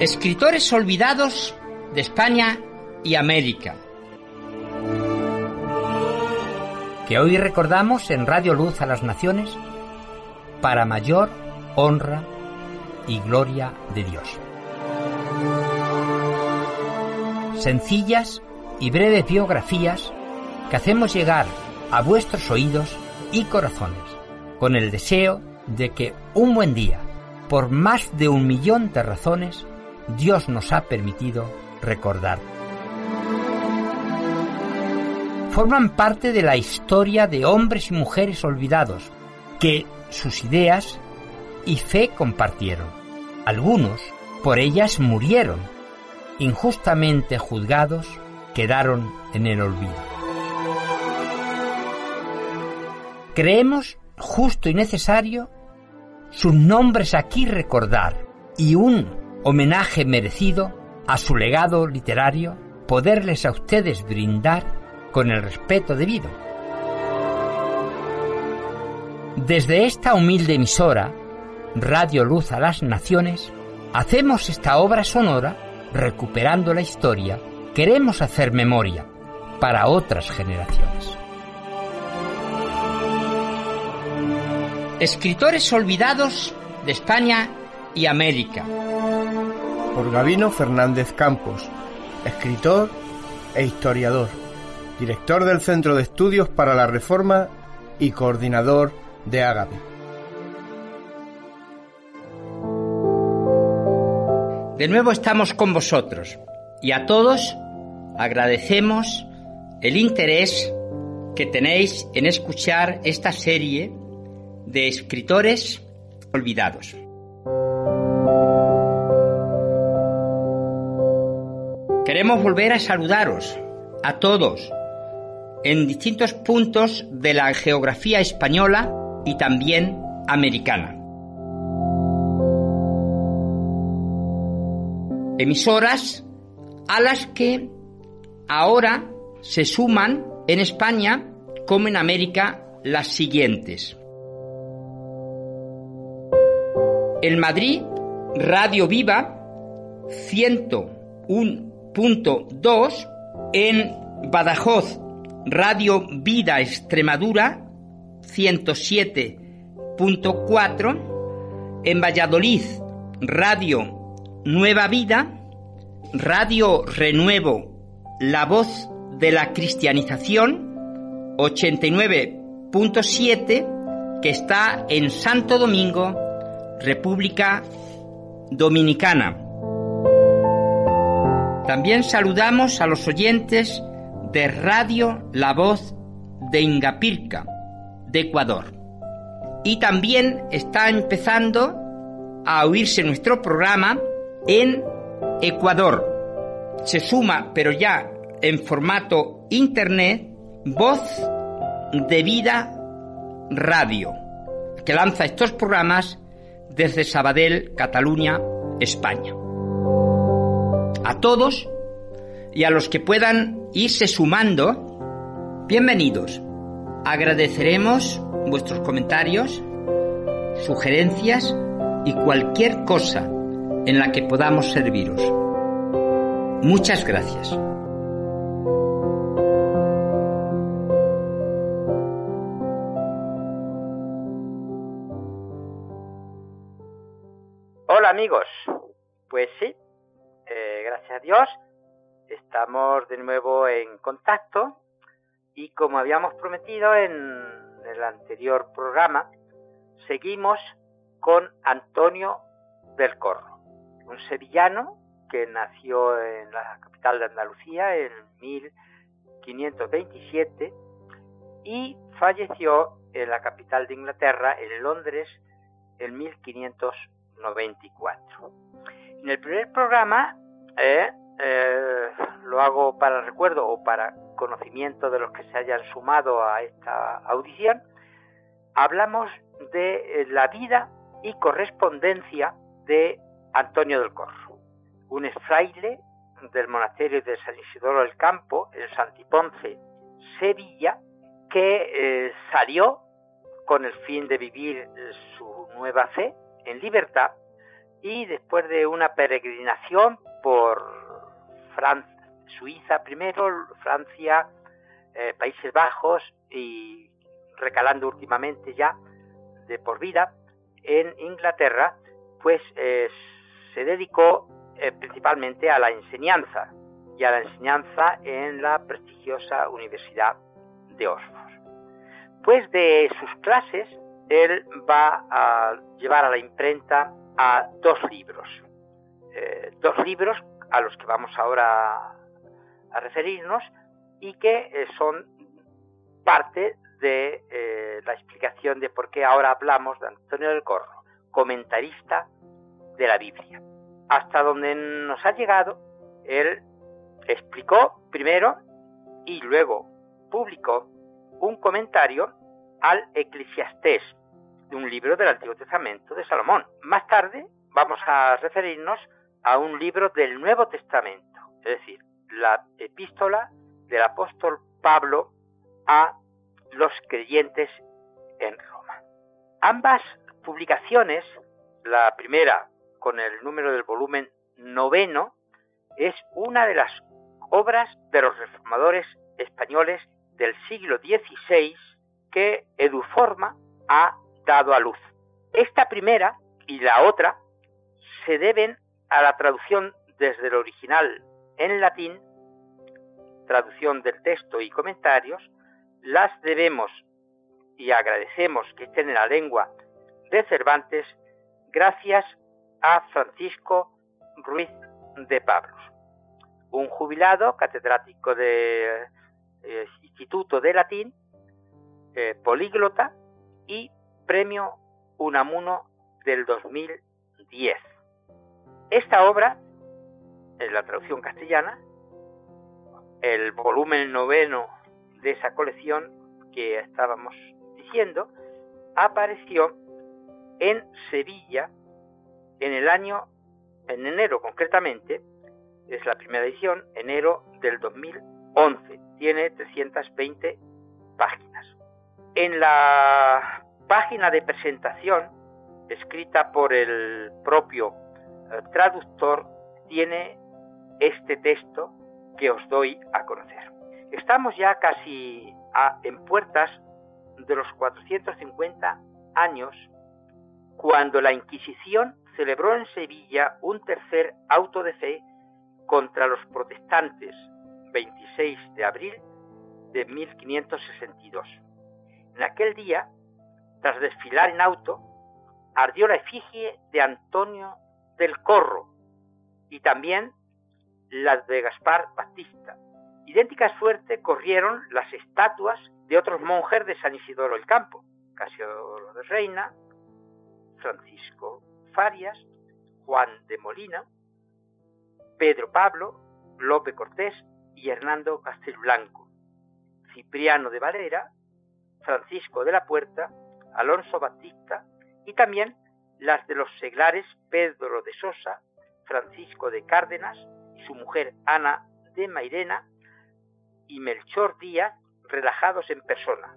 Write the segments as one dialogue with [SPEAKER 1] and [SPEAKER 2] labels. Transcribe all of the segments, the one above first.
[SPEAKER 1] Escritores olvidados de España y América. Que hoy recordamos en Radio Luz a las Naciones para mayor honra y gloria de Dios. Sencillas y breves biografías que hacemos llegar a vuestros oídos y corazones con el deseo de que un buen día, por más de un millón de razones, Dios nos ha permitido recordar. Forman parte de la historia de hombres y mujeres olvidados que sus ideas y fe compartieron. Algunos por ellas murieron, injustamente juzgados, quedaron en el olvido. Creemos justo y necesario sus nombres aquí recordar y un homenaje merecido a su legado literario poderles a ustedes brindar con el respeto debido. Desde esta humilde emisora, Radio Luz a las Naciones, hacemos esta obra sonora recuperando la historia, queremos hacer memoria para otras generaciones. Escritores olvidados de España y América.
[SPEAKER 2] Por Gabino Fernández Campos, escritor e historiador, director del Centro de Estudios para la Reforma y coordinador de Ágape.
[SPEAKER 1] De nuevo estamos con vosotros y a todos agradecemos el interés que tenéis en escuchar esta serie de escritores olvidados. Queremos volver a saludaros a todos en distintos puntos de la geografía española y también americana. Emisoras a las que ahora se suman en España como en América las siguientes. En Madrid, Radio Viva 101.2. En Badajoz, Radio Vida Extremadura 107.4. En Valladolid, Radio Nueva Vida. Radio Renuevo, La Voz de la Cristianización 89.7 que está en Santo Domingo República Dominicana. También saludamos a los oyentes de Radio La Voz de Ingapirca, de Ecuador. Y también está empezando a oírse nuestro programa en Ecuador. Se suma, pero ya en formato internet, Voz de Vida Radio, que lanza estos programas desde Sabadell, Cataluña, España. A todos y a los que puedan irse sumando, bienvenidos. Agradeceremos vuestros comentarios, sugerencias y cualquier cosa en la que podamos serviros. Muchas gracias.
[SPEAKER 3] Hola amigos, pues sí, eh, gracias a Dios estamos de nuevo en contacto y como habíamos prometido en el anterior programa, seguimos con Antonio del Corro, un sevillano que nació en la capital de Andalucía en 1527 y falleció en la capital de Inglaterra, en Londres, en 1500 94. En el primer programa, eh, eh, lo hago para recuerdo o para conocimiento de los que se hayan sumado a esta audición, hablamos de eh, la vida y correspondencia de Antonio del Corro, un fraile del monasterio de San Isidoro del Campo, en Santiponce, Sevilla, que salió con el fin de vivir su nueva fe en libertad
[SPEAKER 1] y después de una peregrinación por Francia, Suiza primero, Francia, eh, Países Bajos y recalando últimamente ya de por vida en Inglaterra, pues eh, se dedicó eh, principalmente a la enseñanza y a la enseñanza en la prestigiosa Universidad de Oxford. Pues de sus clases, él va a llevar a la imprenta a dos libros, eh, dos libros a los que vamos ahora a referirnos y que eh, son parte de eh, la explicación de por qué ahora hablamos de Antonio del Corro, comentarista de la Biblia. Hasta donde nos ha llegado, él explicó primero y luego publicó un comentario al Eclesiastés, de un libro del Antiguo Testamento de Salomón. Más tarde vamos a referirnos a un libro del Nuevo Testamento, es decir, la epístola del apóstol Pablo a los creyentes en Roma. Ambas publicaciones, la primera con el número del volumen noveno, es una de las obras de los reformadores españoles del siglo XVI que Eduforma ha dado a luz. Esta primera y la otra se deben a la traducción desde el original en latín, traducción del texto y comentarios, las debemos y agradecemos que estén en la lengua de Cervantes gracias a Francisco Ruiz de Pablos, un jubilado catedrático del eh, Instituto de Latín, eh, políglota y premio Unamuno del 2010. Esta obra, en la traducción castellana, el volumen noveno de esa colección que estábamos diciendo, apareció en Sevilla en el año, en enero concretamente, es la primera edición, enero del 2011. Tiene 320 páginas. En la página de presentación, escrita por el propio eh, traductor, tiene este texto que os doy a conocer. Estamos ya casi en puertas de los 450 años cuando la Inquisición celebró en Sevilla un tercer auto de fe contra los protestantes 26 de abril de 1562. En aquel día tras desfilar en auto, ardió la efigie de Antonio del Corro y también las de Gaspar Batista. Idéntica suerte corrieron las estatuas de otros monjes de San Isidoro el Campo, Casiodoro de Reina, Francisco Farias, Juan de Molina, Pedro Pablo, Lope Cortés y Hernando Castelblanco, Cipriano de Valera, Francisco de la Puerta Alonso Batista y también las de los seglares Pedro de Sosa, Francisco de Cárdenas y su mujer Ana de Mairena y Melchor Díaz relajados en persona.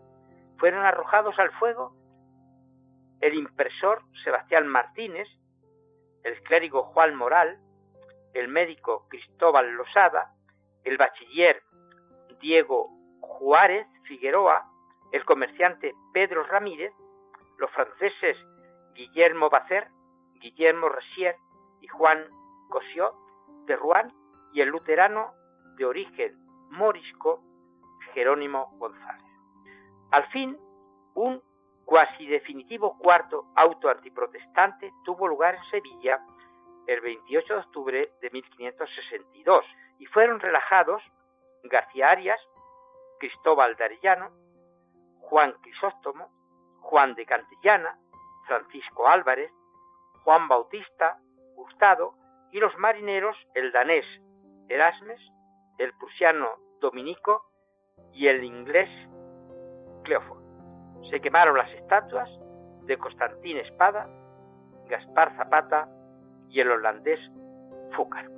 [SPEAKER 1] Fueron arrojados al fuego el impresor Sebastián Martínez, el clérigo Juan Moral, el médico Cristóbal Losada, el bachiller Diego Juárez Figueroa, el comerciante Pedro Ramírez los franceses Guillermo Bacer, Guillermo Ressier y Juan Cossiot de Rouen y el luterano de origen morisco Jerónimo González. Al fin, un cuasi definitivo cuarto auto antiprotestante tuvo lugar en Sevilla el 28 de octubre de 1562 y fueron relajados García Arias, Cristóbal de Arellano, Juan Crisóstomo, Juan de Cantillana, Francisco Álvarez, Juan Bautista, Gustado y los marineros el danés Erasmes, el prusiano Dominico y el inglés Cleofón. Se quemaron las estatuas de Constantín Espada, Gaspar Zapata y el holandés Fúcar.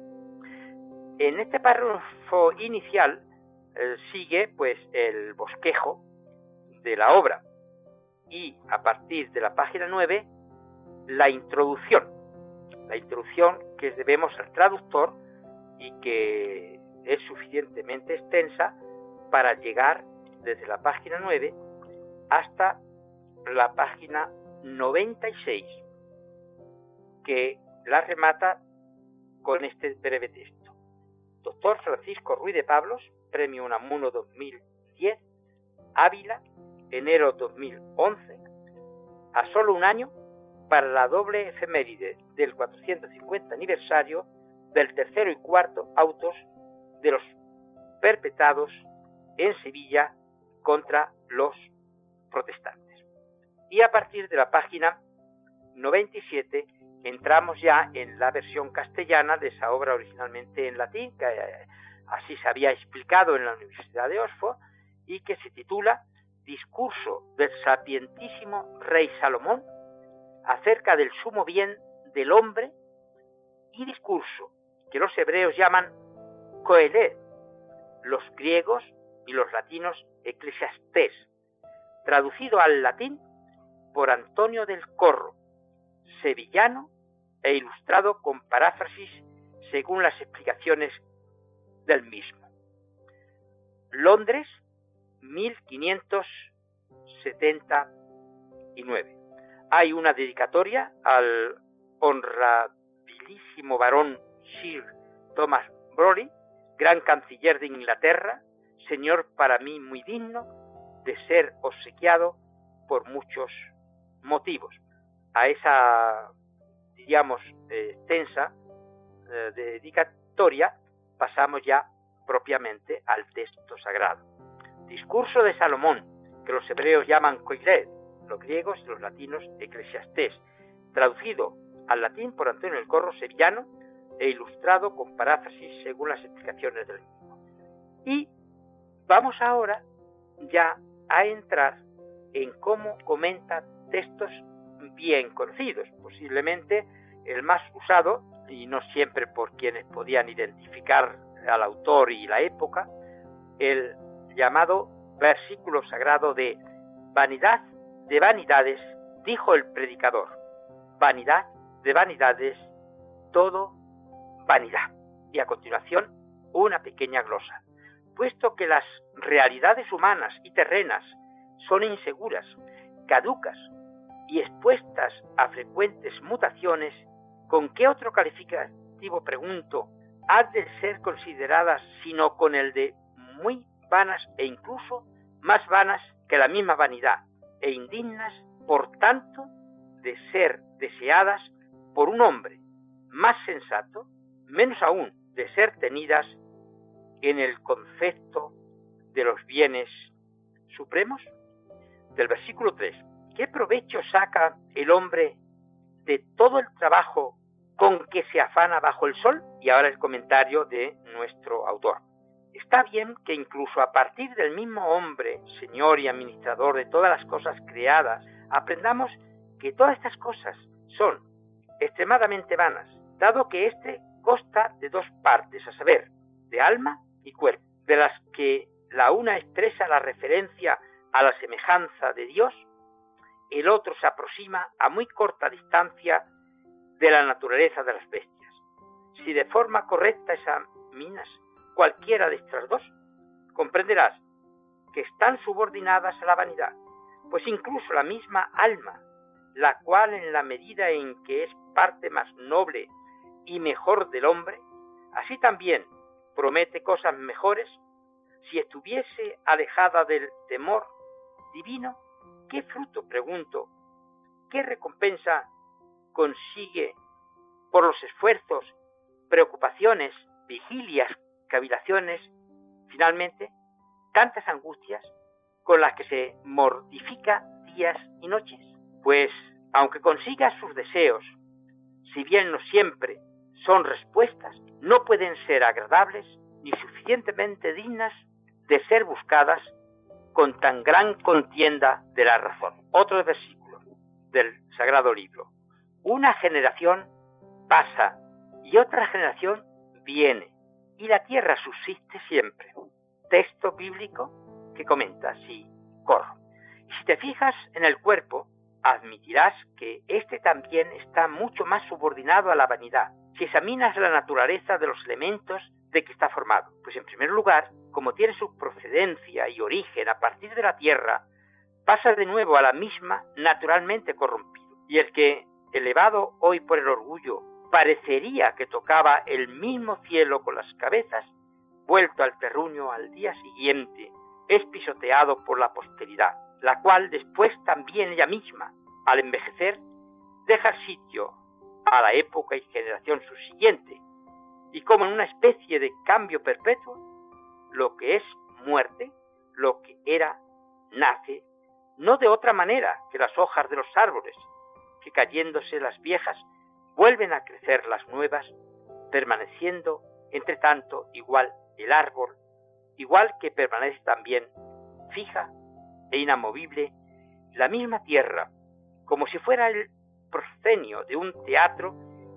[SPEAKER 1] En este párrafo inicial eh, sigue pues el bosquejo de la obra y a partir de la página 9 la introducción. la introducción que debemos al traductor y que es suficientemente extensa para llegar desde la página 9 hasta la página 96, que la remata con este breve texto. Doctor Francisco Ruiz de Pablos, Premio Unamuno 2010, Ávila, enero 2011, a solo un año para la doble efeméride del 450 aniversario del tercero y cuarto autos de los perpetrados en Sevilla contra los protestantes. Y a partir de la página 97 entramos ya en la versión castellana de esa obra originalmente en latín, que eh, así se había explicado en la Universidad de Oxford, y que se titula Discurso del sapientísimo rey Salomón acerca del sumo bien del hombre y discurso que los hebreos llaman coelet, los griegos y los latinos eclesiastés, traducido al latín por Antonio del Corro, sevillano e ilustrado con paráfrasis según las explicaciones del mismo. Londres, 1579. Hay una dedicatoria al honradísimo varón Sir Thomas Brolly, gran canciller de Inglaterra, señor para mí muy digno de ser obsequiado por muchos motivos. A esa, digamos, extensa eh, dedicatoria pasamos ya propiamente al texto sagrado. Discurso de Salomón, que los hebreos llaman Coilet, los griegos y los latinos Eclesiastés, traducido al latín por Antonio el Corro Sevillano e ilustrado con paráfrasis según las explicaciones del mismo. Y vamos ahora ya a entrar en cómo comenta textos bien conocidos, posiblemente el más usado, y no siempre por quienes podían identificar al autor y la época, el llamado versículo sagrado de vanidad de vanidades, dijo el predicador, vanidad de vanidades, todo vanidad. Y a continuación, una pequeña glosa. Puesto que las realidades humanas y terrenas son inseguras, caducas y expuestas a frecuentes mutaciones, ¿con qué otro calificativo, pregunto, ha de ser consideradas sino con el de muy vanas e incluso más vanas que la misma vanidad e indignas, por tanto, de ser deseadas por un hombre más sensato, menos aún de ser tenidas en el concepto de los bienes supremos? Del versículo 3. ¿Qué provecho saca el hombre de todo el trabajo con que se afana bajo el sol? Y ahora el comentario de nuestro autor. Está bien que incluso a partir del mismo hombre, Señor y administrador de todas las cosas creadas, aprendamos que todas estas cosas son extremadamente vanas, dado que éste consta de dos partes, a saber, de alma y cuerpo, de las que la una expresa la referencia a la semejanza de Dios, el otro se aproxima a muy corta distancia de la naturaleza de las bestias. Si de forma correcta examinas cualquiera de estas dos, comprenderás que están subordinadas a la vanidad, pues incluso la misma alma, la cual en la medida en que es parte más noble y mejor del hombre, así también promete cosas mejores, si estuviese alejada del temor divino, ¿qué fruto, pregunto, qué recompensa consigue por los esfuerzos, preocupaciones, vigilias, finalmente, tantas angustias con las que se mortifica días y noches? Pues, aunque consiga sus deseos, si bien no siempre son respuestas, no pueden ser agradables ni suficientemente dignas de ser buscadas con tan gran contienda de la razón. Otro versículo del Sagrado Libro. Una generación pasa y otra generación viene y la tierra subsiste siempre. Texto bíblico que comenta así, corro. Si te fijas en el cuerpo, admitirás que éste también está mucho más subordinado a la vanidad. Si examinas la naturaleza de los elementos de que está formado, pues en primer lugar, como tiene su procedencia y origen a partir de la tierra, pasa de nuevo a la misma naturalmente corrompido. Y el que, elevado hoy por el orgullo, parecería que tocaba el mismo cielo con las cabezas, vuelto al terruño al día siguiente, es pisoteado por la posteridad, la cual después también ella misma, al envejecer, deja sitio a la época y generación subsiguiente, y como en una especie de cambio perpetuo, lo que es muerte, lo que era, nace, no de otra manera que las hojas de los árboles, que cayéndose las viejas, vuelven a crecer las nuevas, permaneciendo, entre tanto, igual el árbol, igual que permanece también fija e inamovible la misma tierra, como si fuera el proscenio de un teatro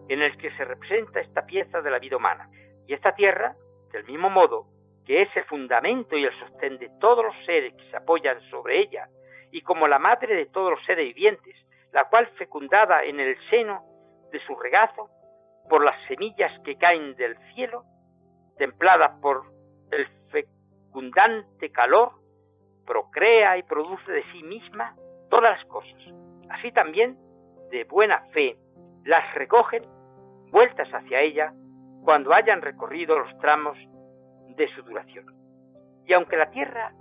[SPEAKER 1] en el que se representa esta pieza de la vida humana. Y esta tierra, del mismo modo que es el fundamento y el sostén de todos los seres que se apoyan sobre ella, y como la madre de todos los seres vivientes, la cual fecundada en el seno de su regazo, por las semillas que caen del cielo, templada por el fecundante calor, procrea y produce de sí misma todas las cosas. Así también, de buena fe, las recogen vueltas hacia ella cuando hayan recorrido los tramos de su duración. Y aunque la tierra,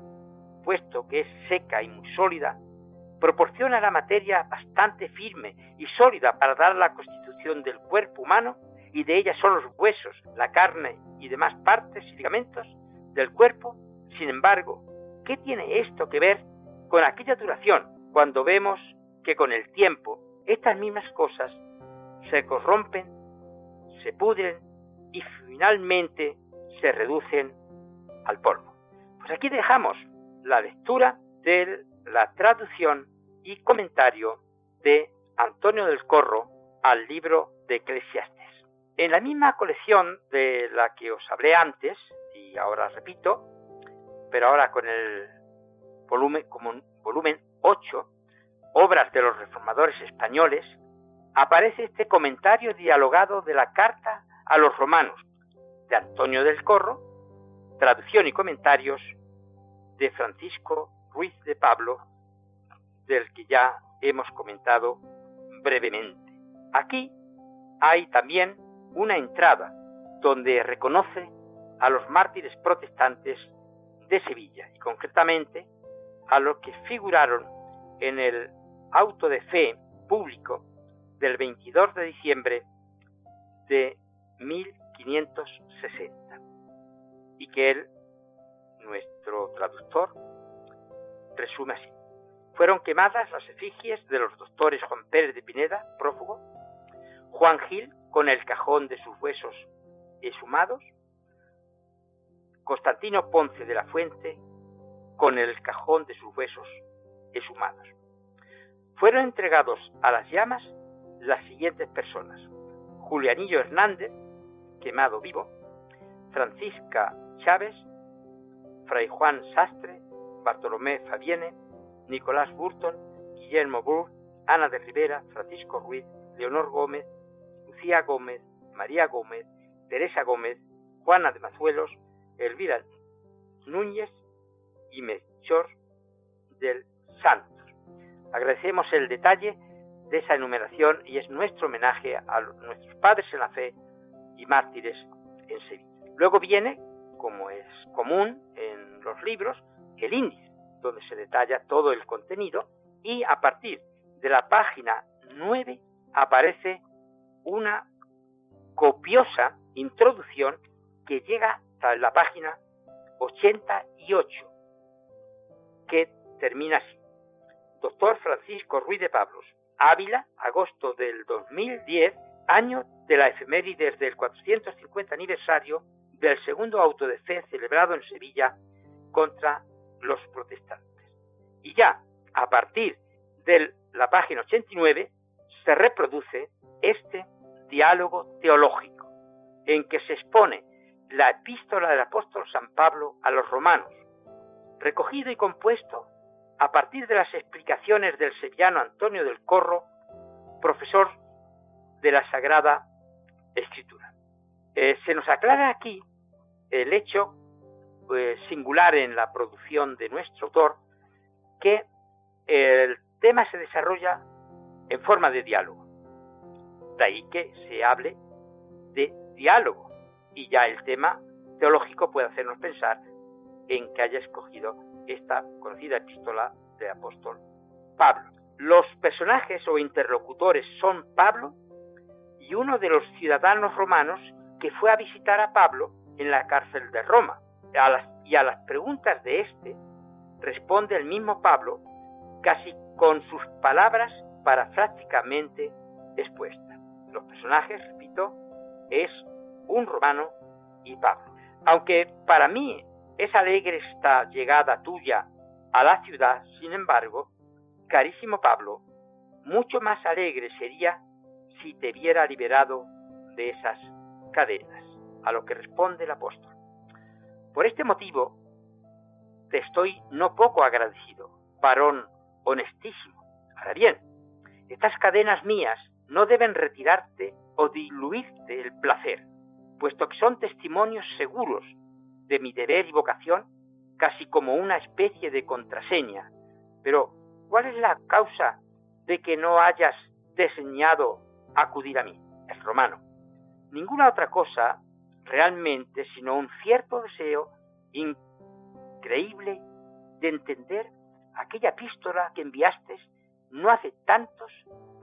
[SPEAKER 1] puesto que es seca y muy sólida, proporciona la materia bastante firme y sólida para dar la constitución del cuerpo humano, y de ella son los huesos, la carne y demás partes y ligamentos del cuerpo, sin embargo, ¿qué tiene esto que ver con aquella duración cuando vemos que con el tiempo estas mismas cosas se corrompen, se pudren y finalmente se reducen al polvo? Pues aquí dejamos la lectura de la traducción y comentario de Antonio del Corro al libro de Eclesiastes. En la misma colección de la que os hablé antes, y ahora repito, pero ahora con el volumen, como volumen 8, Obras de los Reformadores Españoles, aparece este comentario dialogado de la carta a los romanos de Antonio del Corro, traducción y comentarios de Francisco Ruiz de Pablo, del que ya hemos comentado brevemente. Aquí hay también una entrada donde reconoce a los mártires protestantes de Sevilla y concretamente a los que figuraron en el auto de fe público del 22 de diciembre de 1560 y que él, nuestro traductor, resume así. Fueron quemadas las efigies de los doctores Juan Pérez de Pineda, prófugo, Juan Gil, con el cajón de sus huesos exhumados, Constantino Ponce de la Fuente con el cajón de sus huesos exhumados. Fueron entregados a las llamas las siguientes personas. Julianillo Hernández, quemado vivo, Francisca Chávez, Fray Juan Sastre, Bartolomé Fabiene, Nicolás Burton, Guillermo Burr, Ana de Rivera, Francisco Ruiz, Leonor Gómez, Lucía Gómez, María Gómez, Teresa Gómez, Juana de Mazuelos, Elvira Núñez y Melchor del Santos. Agradecemos el detalle de esa enumeración y es nuestro homenaje a nuestros padres en la fe y mártires en Sevilla. Luego viene, como es común en los libros, el índice, donde se detalla todo el contenido y a partir de la página 9 aparece una copiosa introducción que llega hasta la página 88, que termina así. Doctor Francisco Ruiz de Pablos, Ávila, agosto del 2010, año de la efemérides del 450 aniversario del segundo auto de fe celebrado en Sevilla contra los protestantes. Y ya, a partir de la página 89, se reproduce este diálogo teológico, en que se expone la epístola del apóstol San Pablo a los romanos, recogido y compuesto a partir de las explicaciones del sevillano Antonio del Corro, profesor de la Sagrada Escritura. Eh, se nos aclara aquí el hecho pues, singular en la producción de nuestro autor, que el tema se desarrolla en forma de diálogo. De ahí que se hable de diálogo y ya el tema teológico puede hacernos pensar en que haya escogido esta conocida epístola del apóstol Pablo. Los personajes o interlocutores son Pablo y uno de los ciudadanos romanos que fue a visitar a Pablo en la cárcel de Roma. Y a las preguntas de éste responde el mismo Pablo casi con sus palabras parafrácticamente expuestas. Los personajes, repito, es un romano y Pablo. Aunque para mí es alegre esta llegada tuya a la ciudad, sin embargo, carísimo Pablo, mucho más alegre sería si te viera liberado de esas cadenas, a lo que responde el apóstol. Por este motivo, te estoy no poco agradecido, varón honestísimo. Ahora bien, estas cadenas mías no deben retirarte o diluirte el placer, puesto que son testimonios seguros de mi deber y vocación, casi como una especie de contraseña. Pero, ¿cuál es la causa de que no hayas diseñado acudir a mí? Es romano. Ninguna otra cosa realmente sino un cierto deseo increíble de entender aquella epístola que enviaste no hace tantos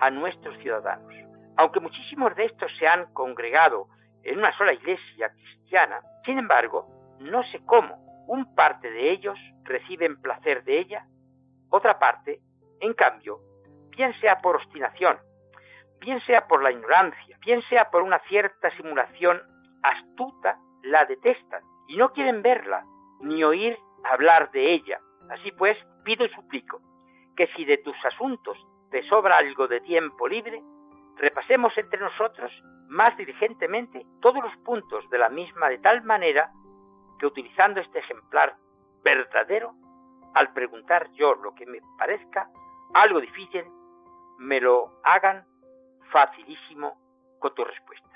[SPEAKER 1] a nuestros ciudadanos. Aunque muchísimos de estos se han congregado en una sola iglesia cristiana, sin embargo, no sé cómo, un parte de ellos reciben placer de ella, otra parte, en cambio, bien sea por obstinación, bien sea por la ignorancia, bien sea por una cierta simulación astuta, la detestan y no quieren verla ni oír hablar de ella. Así pues, pido y suplico que si de tus asuntos te sobra algo de tiempo libre, repasemos entre nosotros más diligentemente todos los puntos de la misma de tal manera que utilizando este ejemplar verdadero, al preguntar yo lo que me parezca algo difícil, me lo hagan facilísimo con tu respuesta.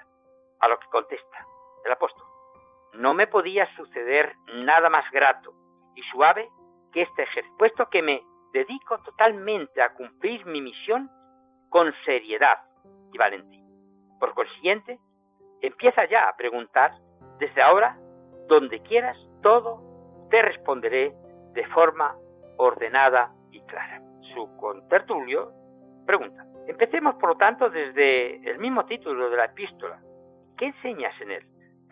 [SPEAKER 1] A lo que contesta el apóstol. No me podía suceder nada más grato y suave que este ejercicio, puesto que me dedico totalmente a cumplir mi misión con seriedad y valentía. Por consiguiente, empieza ya a preguntar desde ahora, donde quieras, todo te responderé de forma ordenada y clara. Su contertulio pregunta. Empecemos, por lo tanto, desde el mismo título de la epístola. ¿Qué enseñas en él?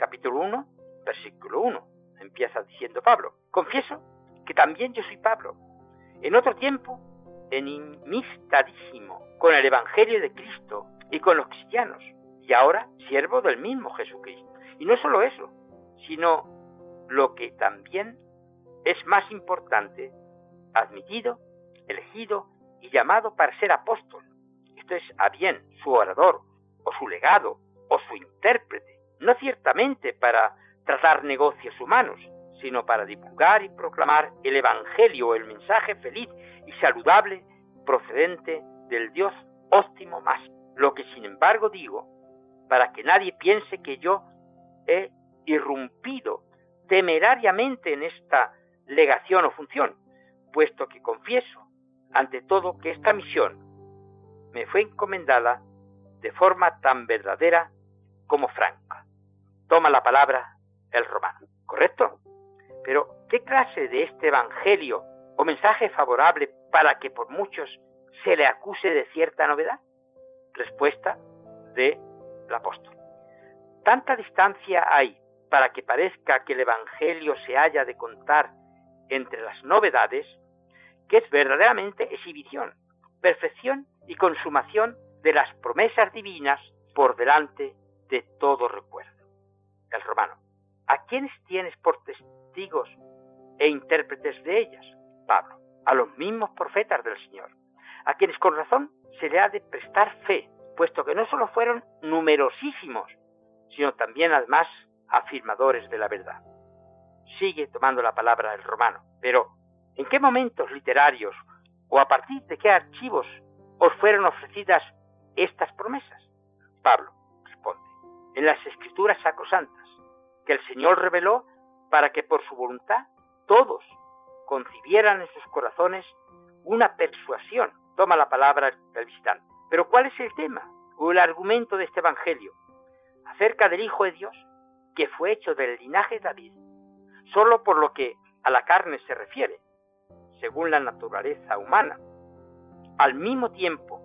[SPEAKER 1] Capítulo 1, versículo 1. Empieza diciendo Pablo. Confieso que también yo soy Pablo. En otro tiempo, enemistadísimo con el Evangelio de Cristo y con los cristianos, y ahora siervo del mismo Jesucristo. Y no solo eso, sino lo que también es más importante, admitido, elegido y llamado para ser apóstol. Esto es a bien su orador, o su legado, o su intérprete, no ciertamente para tratar negocios humanos, sino para divulgar y proclamar el Evangelio, el mensaje feliz y saludable procedente del Dios óptimo más. Lo que sin embargo digo, para que nadie piense que yo he irrumpido temerariamente en esta legación o función, puesto que confieso ante todo que esta misión me fue encomendada de forma tan verdadera como franca. Toma la palabra el romano, ¿correcto? Pero, ¿qué clase de este Evangelio o mensaje favorable para que por muchos se le acuse de cierta novedad? Respuesta del apóstol. Tanta distancia hay para que parezca que el Evangelio se haya de contar entre las novedades, que es verdaderamente exhibición, perfección y consumación de las promesas divinas por delante de todo recuerdo. El romano. ¿A quiénes tienes por testigos e intérpretes de ellas? Pablo. A los mismos profetas del Señor, a quienes con razón se le ha de prestar fe, puesto que no solo fueron numerosísimos, sino también además afirmadores de la verdad. Sigue tomando la palabra el romano, pero ¿En qué momentos literarios o a partir de qué archivos os fueron ofrecidas estas promesas? Pablo responde, en las escrituras sacrosantas, que el Señor reveló para que por su voluntad todos concibieran en sus corazones una persuasión. Toma la palabra del visitante. Pero ¿cuál es el tema o el argumento de este Evangelio? Acerca del Hijo de Dios, que fue hecho del linaje de David, solo por lo que a la carne se refiere, según la naturaleza humana. Al mismo tiempo,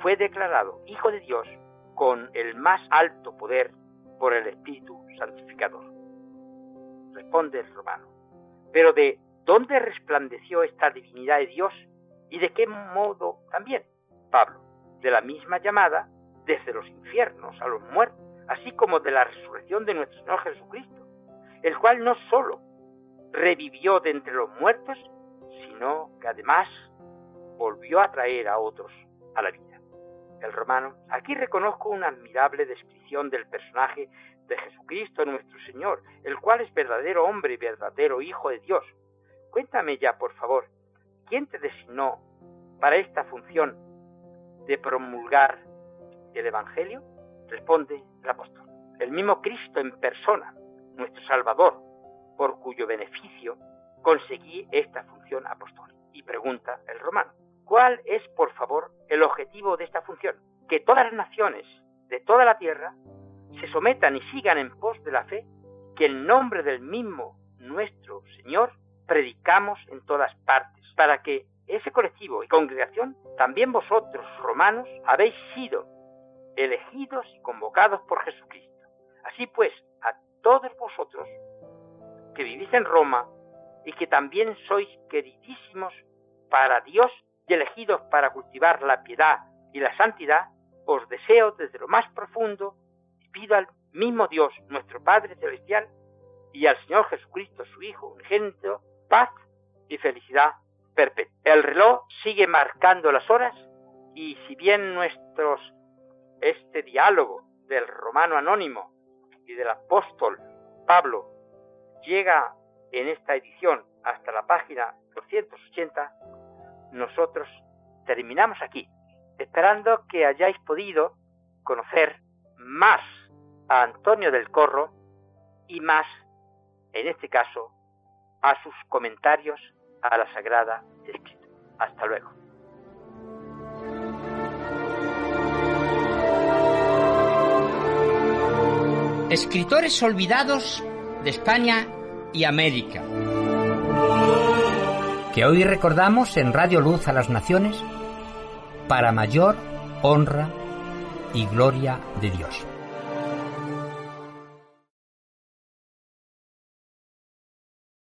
[SPEAKER 1] fue declarado Hijo de Dios con el más alto poder por el Espíritu Santificador. Responde el romano. Pero de dónde resplandeció esta divinidad de Dios y de qué modo también, Pablo, de la misma llamada desde los infiernos a los muertos, así como de la resurrección de nuestro Señor Jesucristo, el cual no sólo revivió de entre los muertos, sino que además volvió a traer a otros a la vida el romano, aquí reconozco una admirable descripción del personaje de Jesucristo nuestro Señor, el cual es verdadero hombre y verdadero Hijo de Dios. Cuéntame ya, por favor, ¿quién te designó para esta función de promulgar el Evangelio? Responde el apóstol. El mismo Cristo en persona, nuestro Salvador, por cuyo beneficio conseguí esta función apostólica. Y pregunta el romano, ¿Cuál es, por favor, el objetivo de esta función? Que todas las naciones de toda la tierra se sometan y sigan en pos de la fe que en nombre del mismo nuestro Señor predicamos en todas partes, para que ese colectivo y congregación, también vosotros, romanos, habéis sido elegidos y convocados por Jesucristo. Así pues, a todos vosotros que vivís en Roma y que también sois queridísimos para Dios y elegidos para cultivar la piedad y la santidad, os deseo desde lo más profundo y pido al mismo Dios, nuestro Padre Celestial, y al Señor Jesucristo, su Hijo unigénito, paz y felicidad perpetua. El reloj sigue marcando las horas y si bien este diálogo del romano anónimo y del apóstol Pablo llega en esta edición hasta la página 280, nosotros terminamos aquí, esperando que hayáis podido conocer más a Antonio del Corro y más, en este caso, a sus comentarios a la Sagrada Escritura. Hasta luego.
[SPEAKER 4] Escritores olvidados de España y América que hoy recordamos en Radio Luz a las Naciones para mayor honra y gloria de Dios.